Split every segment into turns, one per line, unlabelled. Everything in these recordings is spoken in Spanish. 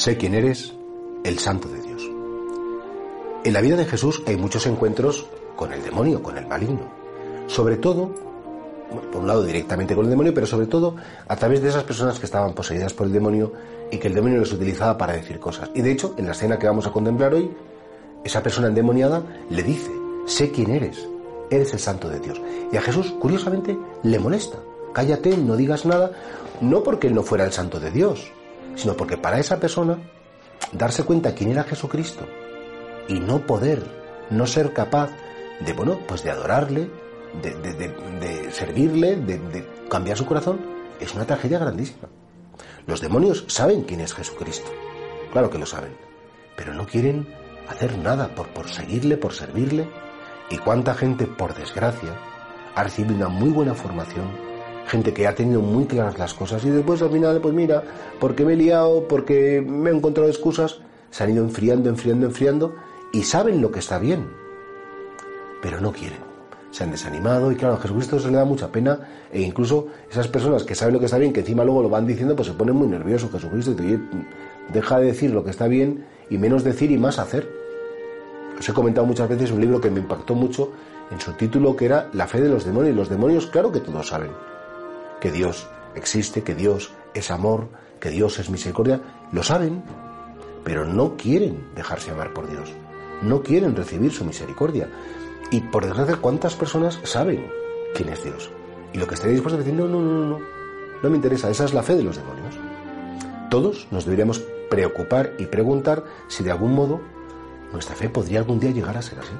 Sé quién eres, el santo de Dios. En la vida de Jesús hay muchos encuentros con el demonio, con el maligno. Sobre todo, por un lado directamente con el demonio, pero sobre todo a través de esas personas que estaban poseídas por el demonio y que el demonio les utilizaba para decir cosas. Y de hecho, en la escena que vamos a contemplar hoy, esa persona endemoniada le dice, sé quién eres, eres el santo de Dios. Y a Jesús, curiosamente, le molesta. Cállate, no digas nada, no porque él no fuera el santo de Dios, sino porque para esa persona darse cuenta quién era Jesucristo y no poder, no ser capaz de, bueno, pues de adorarle, de, de servirle, de cambiar su corazón, es una tragedia grandísima. Los demonios saben quién es Jesucristo, claro que lo saben, pero no quieren hacer nada por, por seguirle, por servirle. Y cuánta gente, por desgracia, ha recibido una muy buena formación, gente que ha tenido muy claras las cosas y después al final, pues mira, porque me he liado, porque me he encontrado excusas, se han ido enfriando, enfriando, enfriando y saben lo que está bien, pero no quieren. Se han desanimado y claro, a Jesucristo se le da mucha pena e incluso esas personas que saben lo que está bien, que encima luego lo van diciendo, pues se ponen muy nerviosos. Jesucristo deja de decir lo que está bien y menos decir y más hacer. Os he comentado muchas veces un libro que me impactó mucho en su título que era La fe de los demonios. Los demonios, claro que todos saben que Dios existe, que Dios es amor, que Dios es misericordia. Lo saben, pero no quieren dejarse amar por Dios. No quieren recibir su misericordia. Y por desgracia, ¿cuántas personas saben quién es Dios? Y lo que estaría dispuesto a decir, no, no, no, no, no me interesa, esa es la fe de los demonios. Todos nos deberíamos preocupar y preguntar si de algún modo nuestra fe podría algún día llegar a ser así.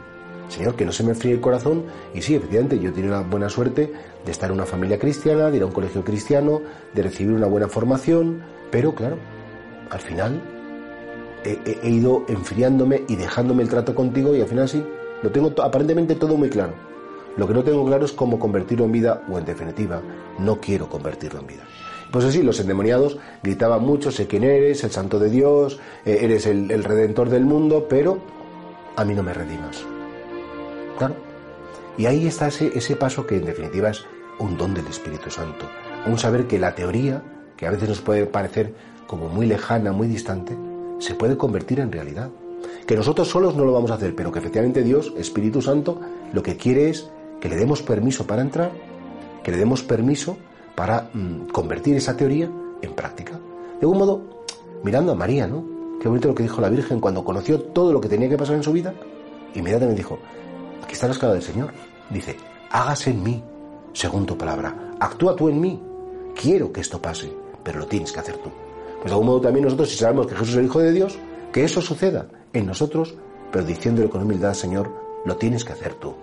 Señor, que no se me fríe el corazón. Y sí, efectivamente, yo he tenido la buena suerte de estar en una familia cristiana, de ir a un colegio cristiano, de recibir una buena formación, pero claro, al final he, ido enfriándome y dejándome el trato contigo y al final sí, lo tengo aparentemente todo muy claro. Lo que no tengo claro es cómo convertirlo en vida o en definitiva, no quiero convertirlo en vida. Pues así, los endemoniados gritaban mucho, sé quién eres, el santo de Dios, eh, eres el, redentor del mundo, pero a mí no me redimas. Y ahí está ese, ese paso que en definitiva es un don del Espíritu Santo. Un saber que la teoría, que a veces nos puede parecer como muy lejana, muy distante, se puede convertir en realidad. Que nosotros solos no lo vamos a hacer, pero que efectivamente Dios, Espíritu Santo, lo que quiere es que le demos permiso para entrar, que le demos permiso para mm, convertir esa teoría en práctica. De algún modo, mirando a María, ¿no? Qué bonito lo que dijo la Virgen cuando conoció todo lo que tenía que pasar en su vida. Inmediatamente dijo, está la escala del Señor. Dice, hágase en mí, según tu palabra. Actúa tú en mí. Quiero que esto pase, pero lo tienes que hacer tú. Pues de algún modo también nosotros, si sabemos que Jesús es el Hijo de Dios, que eso suceda en nosotros, pero diciéndole con humildad, Señor, lo tienes que hacer tú.